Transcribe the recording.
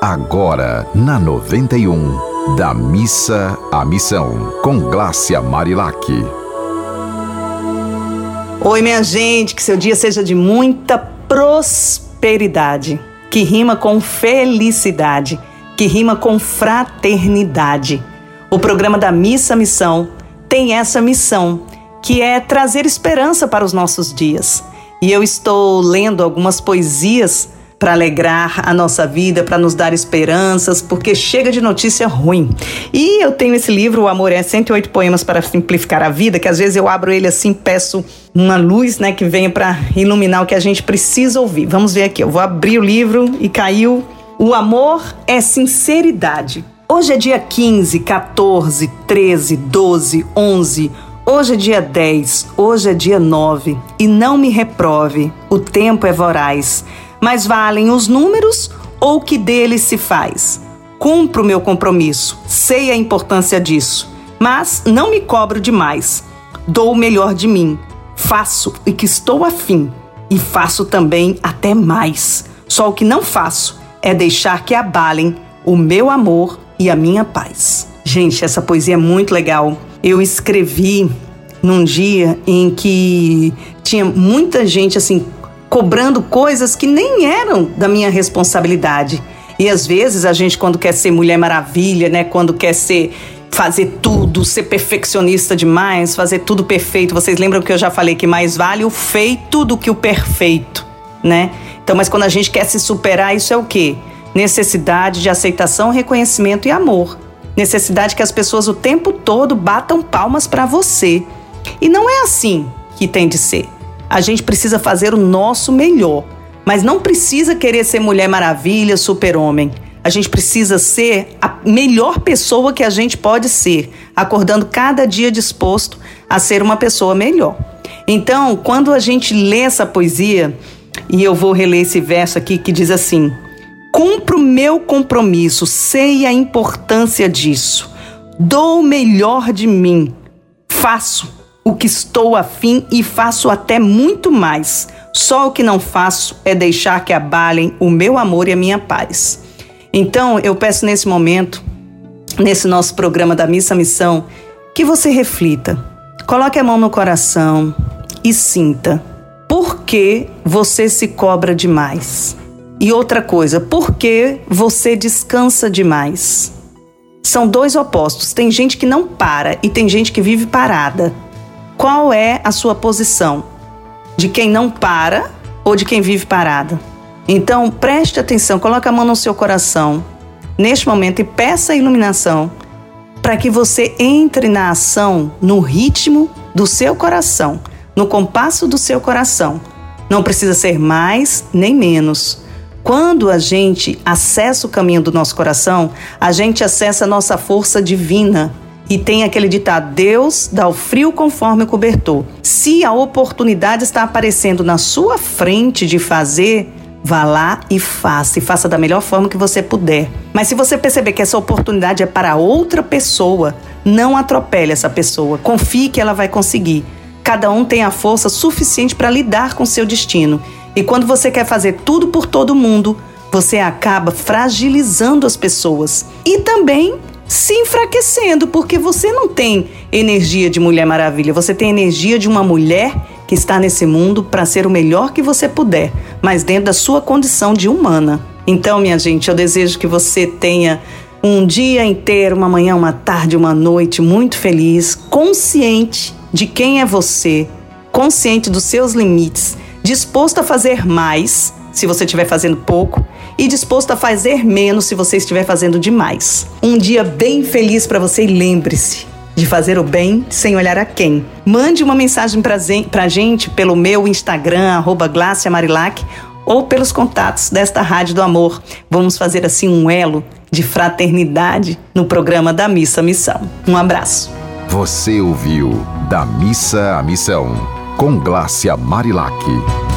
agora na 91, da missa à missão, com Glácia Marilac. Oi, minha gente, que seu dia seja de muita prosperidade, que rima com felicidade, que rima com fraternidade. O programa da Missa à Missão tem essa missão, que é trazer esperança para os nossos dias. E eu estou lendo algumas poesias para alegrar a nossa vida, para nos dar esperanças, porque chega de notícia ruim. E eu tenho esse livro, O Amor é 108 Poemas para Simplificar a Vida, que às vezes eu abro ele assim, peço uma luz, né, que venha para iluminar o que a gente precisa ouvir. Vamos ver aqui, eu vou abrir o livro e caiu O Amor é Sinceridade. Hoje é dia 15, 14, 13, 12, 11, Hoje é dia 10, hoje é dia 9, e não me reprove, o tempo é voraz. Mas valem os números ou o que deles se faz? Cumpro meu compromisso, sei a importância disso, mas não me cobro demais. Dou o melhor de mim, faço o que estou afim e faço também até mais. Só o que não faço é deixar que abalem o meu amor e a minha paz. Gente, essa poesia é muito legal. Eu escrevi num dia em que tinha muita gente assim cobrando coisas que nem eram da minha responsabilidade. E às vezes a gente quando quer ser mulher maravilha, né, quando quer ser fazer tudo, ser perfeccionista demais, fazer tudo perfeito. Vocês lembram que eu já falei que mais vale o feito do que o perfeito, né? Então, mas quando a gente quer se superar, isso é o quê? Necessidade de aceitação, reconhecimento e amor. Necessidade que as pessoas o tempo todo batam palmas para você. E não é assim que tem de ser a gente precisa fazer o nosso melhor, mas não precisa querer ser Mulher Maravilha, super-homem. A gente precisa ser a melhor pessoa que a gente pode ser, acordando cada dia disposto a ser uma pessoa melhor. Então, quando a gente lê essa poesia, e eu vou reler esse verso aqui que diz assim: Cumpro meu compromisso, sei a importância disso, dou o melhor de mim, faço o que estou afim e faço até muito mais. Só o que não faço é deixar que abalem o meu amor e a minha paz. Então, eu peço nesse momento, nesse nosso programa da Missa Missão, que você reflita, coloque a mão no coração e sinta por que você se cobra demais. E outra coisa, por que você descansa demais? São dois opostos. Tem gente que não para e tem gente que vive parada. Qual é a sua posição? De quem não para ou de quem vive parado? Então, preste atenção, coloque a mão no seu coração neste momento e peça a iluminação para que você entre na ação no ritmo do seu coração, no compasso do seu coração. Não precisa ser mais nem menos. Quando a gente acessa o caminho do nosso coração, a gente acessa a nossa força divina e tem aquele ditado: Deus dá o frio conforme o cobertor. Se a oportunidade está aparecendo na sua frente de fazer, vá lá e faça, e faça da melhor forma que você puder. Mas se você perceber que essa oportunidade é para outra pessoa, não atropele essa pessoa. Confie que ela vai conseguir. Cada um tem a força suficiente para lidar com seu destino. E quando você quer fazer tudo por todo mundo, você acaba fragilizando as pessoas. E também se enfraquecendo, porque você não tem energia de Mulher Maravilha, você tem energia de uma mulher que está nesse mundo para ser o melhor que você puder, mas dentro da sua condição de humana. Então, minha gente, eu desejo que você tenha um dia inteiro, uma manhã, uma tarde, uma noite muito feliz, consciente de quem é você, consciente dos seus limites, disposto a fazer mais se você estiver fazendo pouco e disposto a fazer menos se você estiver fazendo demais. Um dia bem feliz para você e lembre-se de fazer o bem sem olhar a quem. Mande uma mensagem para a gente pelo meu Instagram, arroba Marilac, ou pelos contatos desta Rádio do Amor. Vamos fazer assim um elo de fraternidade no programa da Missa Missão. Um abraço. Você ouviu Da Missa à Missão, com Glácia Marilac.